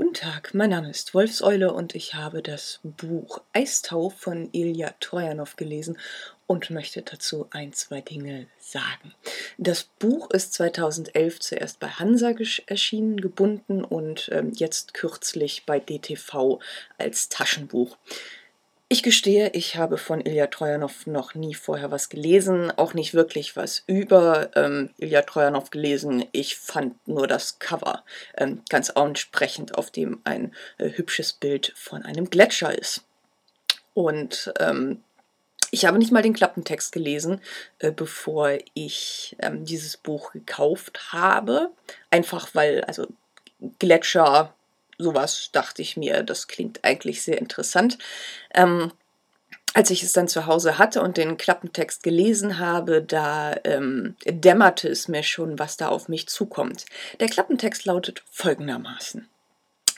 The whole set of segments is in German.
Guten Tag, mein Name ist Wolfseule und ich habe das Buch Eistau von Ilja Trojanow gelesen und möchte dazu ein, zwei Dinge sagen. Das Buch ist 2011 zuerst bei Hansa erschienen, gebunden und ähm, jetzt kürzlich bei DTV als Taschenbuch. Ich gestehe, ich habe von Ilya Trojanow noch nie vorher was gelesen, auch nicht wirklich was über ähm, Ilya Trojanow gelesen. Ich fand nur das Cover ähm, ganz ansprechend, auf dem ein äh, hübsches Bild von einem Gletscher ist. Und ähm, ich habe nicht mal den Klappentext gelesen, äh, bevor ich ähm, dieses Buch gekauft habe. Einfach weil, also Gletscher sowas dachte ich mir, das klingt eigentlich sehr interessant. Ähm, als ich es dann zu Hause hatte und den Klappentext gelesen habe, da ähm, dämmerte es mir schon, was da auf mich zukommt. Der Klappentext lautet folgendermaßen.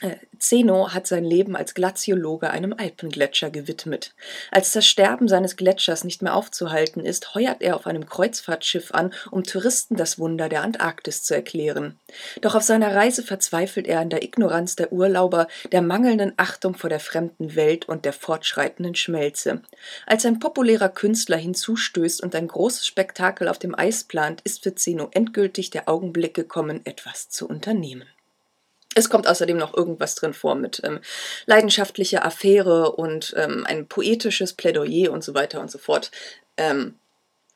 Äh, Zeno hat sein Leben als Glaziologe einem Alpengletscher gewidmet. Als das Sterben seines Gletschers nicht mehr aufzuhalten ist, heuert er auf einem Kreuzfahrtschiff an, um Touristen das Wunder der Antarktis zu erklären. Doch auf seiner Reise verzweifelt er an der Ignoranz der Urlauber, der mangelnden Achtung vor der fremden Welt und der fortschreitenden Schmelze. Als ein populärer Künstler hinzustößt und ein großes Spektakel auf dem Eis plant, ist für Zeno endgültig der Augenblick gekommen, etwas zu unternehmen. Es kommt außerdem noch irgendwas drin vor mit ähm, leidenschaftlicher Affäre und ähm, ein poetisches Plädoyer und so weiter und so fort, ähm,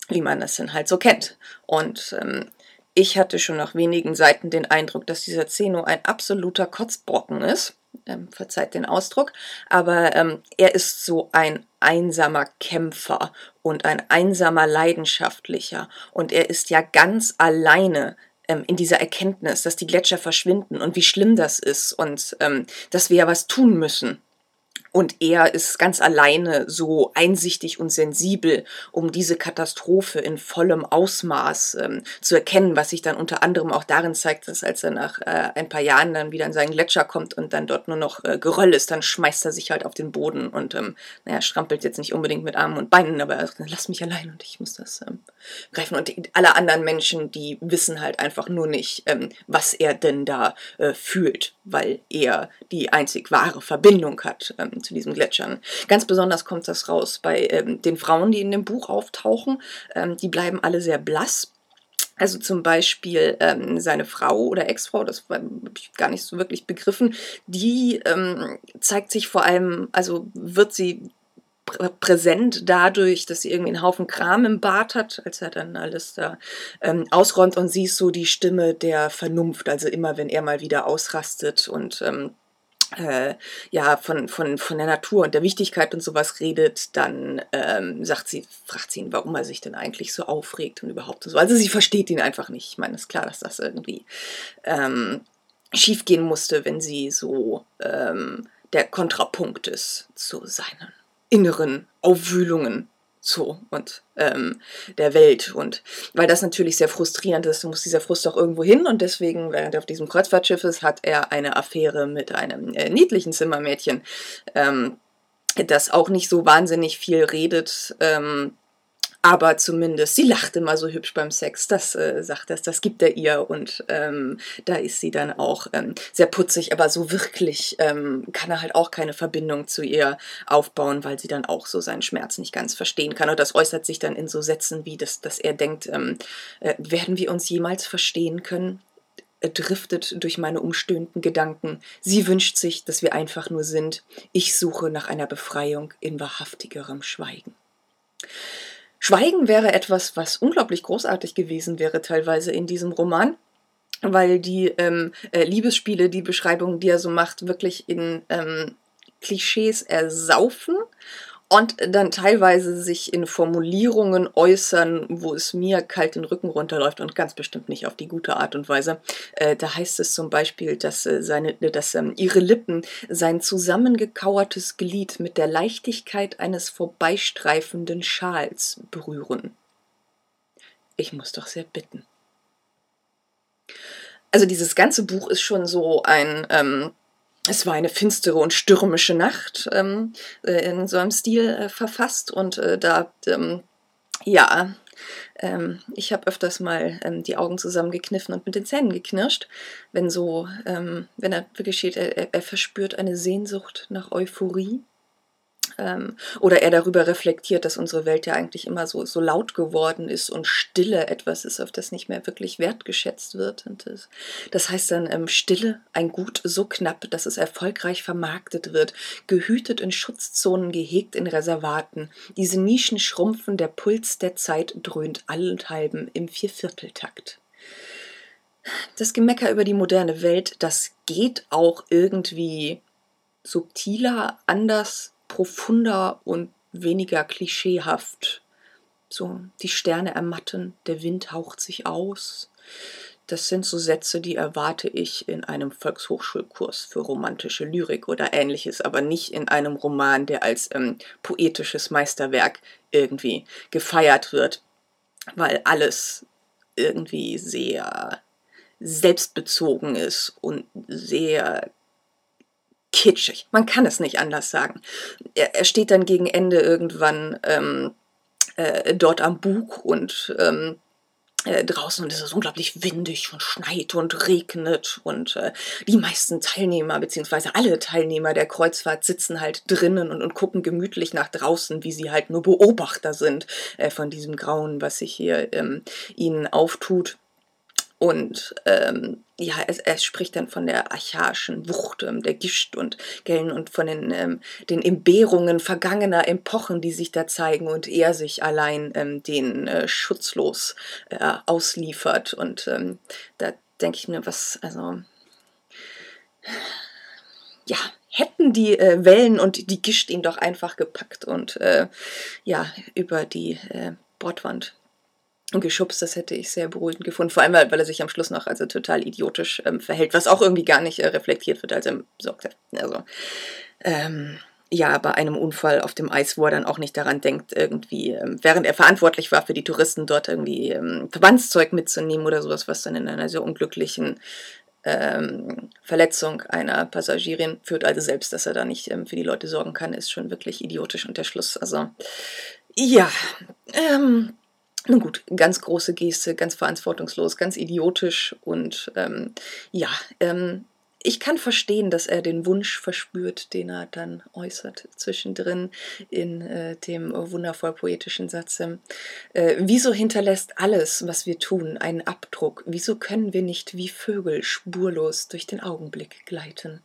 wie man das denn halt so kennt. Und ähm, ich hatte schon nach wenigen Seiten den Eindruck, dass dieser Zeno ein absoluter Kotzbrocken ist. Ähm, verzeiht den Ausdruck, aber ähm, er ist so ein einsamer Kämpfer und ein einsamer Leidenschaftlicher und er ist ja ganz alleine ähm, in dieser Erkenntnis, dass die Gletscher verschwinden und wie schlimm das ist und ähm, dass wir ja was tun müssen. Und er ist ganz alleine so einsichtig und sensibel, um diese Katastrophe in vollem Ausmaß ähm, zu erkennen, was sich dann unter anderem auch darin zeigt, dass als er nach äh, ein paar Jahren dann wieder in seinen Gletscher kommt und dann dort nur noch äh, Geröll ist, dann schmeißt er sich halt auf den Boden und ähm, naja, strampelt jetzt nicht unbedingt mit Armen und Beinen, aber er lass mich allein und ich muss das ähm, greifen. Und alle anderen Menschen, die wissen halt einfach nur nicht, ähm, was er denn da äh, fühlt, weil er die einzig wahre Verbindung hat ähm, zu diesen Gletschern. Ganz besonders kommt das raus bei ähm, den Frauen, die in dem Buch auftauchen. Ähm, die bleiben alle sehr blass. Also zum Beispiel ähm, seine Frau oder Ex-Frau, das habe ich gar nicht so wirklich begriffen, die ähm, zeigt sich vor allem, also wird sie präsent dadurch, dass sie irgendwie einen Haufen Kram im Bad hat, als er dann alles da ähm, ausräumt und sie ist so die Stimme der Vernunft, also immer wenn er mal wieder ausrastet und ähm, äh, ja, von, von, von der Natur und der Wichtigkeit und sowas redet, dann ähm, sagt sie, fragt sie ihn, warum er sich denn eigentlich so aufregt und überhaupt so. Also sie versteht ihn einfach nicht. Ich meine, es ist klar, dass das irgendwie ähm, schiefgehen musste, wenn sie so ähm, der Kontrapunkt ist zu seinen inneren Aufwühlungen so und ähm, der Welt. Und weil das natürlich sehr frustrierend ist, muss dieser Frust auch irgendwo hin. Und deswegen, während er auf diesem Kreuzfahrtschiff ist, hat er eine Affäre mit einem äh, niedlichen Zimmermädchen, ähm, das auch nicht so wahnsinnig viel redet. Ähm, aber zumindest, sie lacht immer so hübsch beim Sex, das äh, sagt das, das gibt er ihr und ähm, da ist sie dann auch ähm, sehr putzig, aber so wirklich ähm, kann er halt auch keine Verbindung zu ihr aufbauen, weil sie dann auch so seinen Schmerz nicht ganz verstehen kann und das äußert sich dann in so Sätzen wie, dass, dass er denkt, ähm, äh, werden wir uns jemals verstehen können? Er driftet durch meine umstöhnten Gedanken. Sie wünscht sich, dass wir einfach nur sind. Ich suche nach einer Befreiung in wahrhaftigerem Schweigen. Schweigen wäre etwas, was unglaublich großartig gewesen wäre, teilweise in diesem Roman, weil die ähm, äh, Liebesspiele, die Beschreibungen, die er so macht, wirklich in ähm, Klischees ersaufen und dann teilweise sich in Formulierungen äußern, wo es mir kalt den Rücken runterläuft und ganz bestimmt nicht auf die gute Art und Weise. Äh, da heißt es zum Beispiel, dass, äh, seine, dass ähm, ihre Lippen sein zusammengekauertes Glied mit der Leichtigkeit eines vorbeistreifenden Schals berühren. Ich muss doch sehr bitten. Also dieses ganze Buch ist schon so ein ähm, es war eine finstere und stürmische Nacht ähm, äh, in so einem Stil äh, verfasst und äh, da, ähm, ja, Ähm, ich habe öfters mal ähm, die Augen zusammengekniffen und mit den Zähnen geknirscht, wenn so, ähm, wenn er wirklich steht, er, er verspürt eine Sehnsucht nach Euphorie ähm, oder er darüber reflektiert, dass unsere Welt ja eigentlich immer so, so laut geworden ist und Stille etwas ist, auf das nicht mehr wirklich wertgeschätzt wird. Und das, das heißt dann ähm, Stille, ein Gut so knapp, dass es erfolgreich vermarktet wird, gehütet in Schutzzonen, gehegt in Reservaten. Diese Nischen schrumpfen, der Puls der Zeit dröhnt allenthalben im Viervierteltakt. Das Gemecker über die moderne Welt, das geht auch irgendwie subtiler, anders profunder und weniger klischeehaft. So, die Sterne ermatten, der Wind haucht sich aus. Das sind so Sätze, die erwarte ich in einem Volkshochschulkurs für romantische Lyrik oder ähnliches, aber nicht in einem Roman, der als ähm, poetisches Meisterwerk irgendwie gefeiert wird, weil alles irgendwie sehr selbstbezogen ist und sehr kitschig. Man kann es nicht anders sagen. Er, er steht dann gegen Ende irgendwann ähm, äh, dort am Bug und ähm, äh, draußen und es ist unglaublich windig und schneit und regnet und äh, die meisten Teilnehmer beziehungsweise alle Teilnehmer der Kreuzfahrt sitzen halt drinnen und, und gucken gemütlich nach draußen, wie sie halt nur Beobachter sind äh, von diesem Grauen, was sich hier ähm, ihnen auftut. Und ähm, ja, es, es spricht dann von der archaischen Wucht ähm, der Gischt und Gellen und von den, ähm, den Entbehrungen vergangener Epochen, die sich da zeigen und er sich allein ähm, den äh, schutzlos äh, ausliefert. Und ähm, da denke ich mir, was, also ja, hätten die äh, Wellen und die Gischt ihn doch einfach gepackt und äh, ja, über die äh, Bordwand geschubst, das hätte ich sehr beruhigend gefunden. Vor allem, weil, weil er sich am Schluss noch also total idiotisch ähm, verhält, was auch irgendwie gar nicht äh, reflektiert wird, als er sorgt. Also, ähm, ja, bei einem Unfall auf dem Eis, wo er dann auch nicht daran denkt, irgendwie, ähm, während er verantwortlich war für die Touristen, dort irgendwie ähm, Verbandszeug mitzunehmen oder sowas, was dann in einer sehr unglücklichen ähm, Verletzung einer Passagierin führt. Also selbst, dass er da nicht ähm, für die Leute sorgen kann, ist schon wirklich idiotisch und der Schluss. Also, ja, ähm, nun gut, ganz große Geste, ganz verantwortungslos, ganz idiotisch und ähm, ja, ähm, ich kann verstehen, dass er den Wunsch verspürt, den er dann äußert zwischendrin in äh, dem wundervoll poetischen Satz. Äh, wieso hinterlässt alles, was wir tun, einen Abdruck? Wieso können wir nicht wie Vögel spurlos durch den Augenblick gleiten?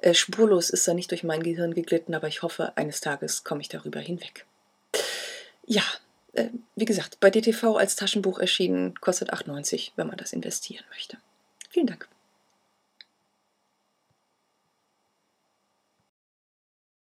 Äh, spurlos ist er nicht durch mein Gehirn geglitten, aber ich hoffe, eines Tages komme ich darüber hinweg. Ja, äh, wie gesagt, bei DTV als Taschenbuch erschienen, kostet 8,90, wenn man das investieren möchte. Vielen Dank.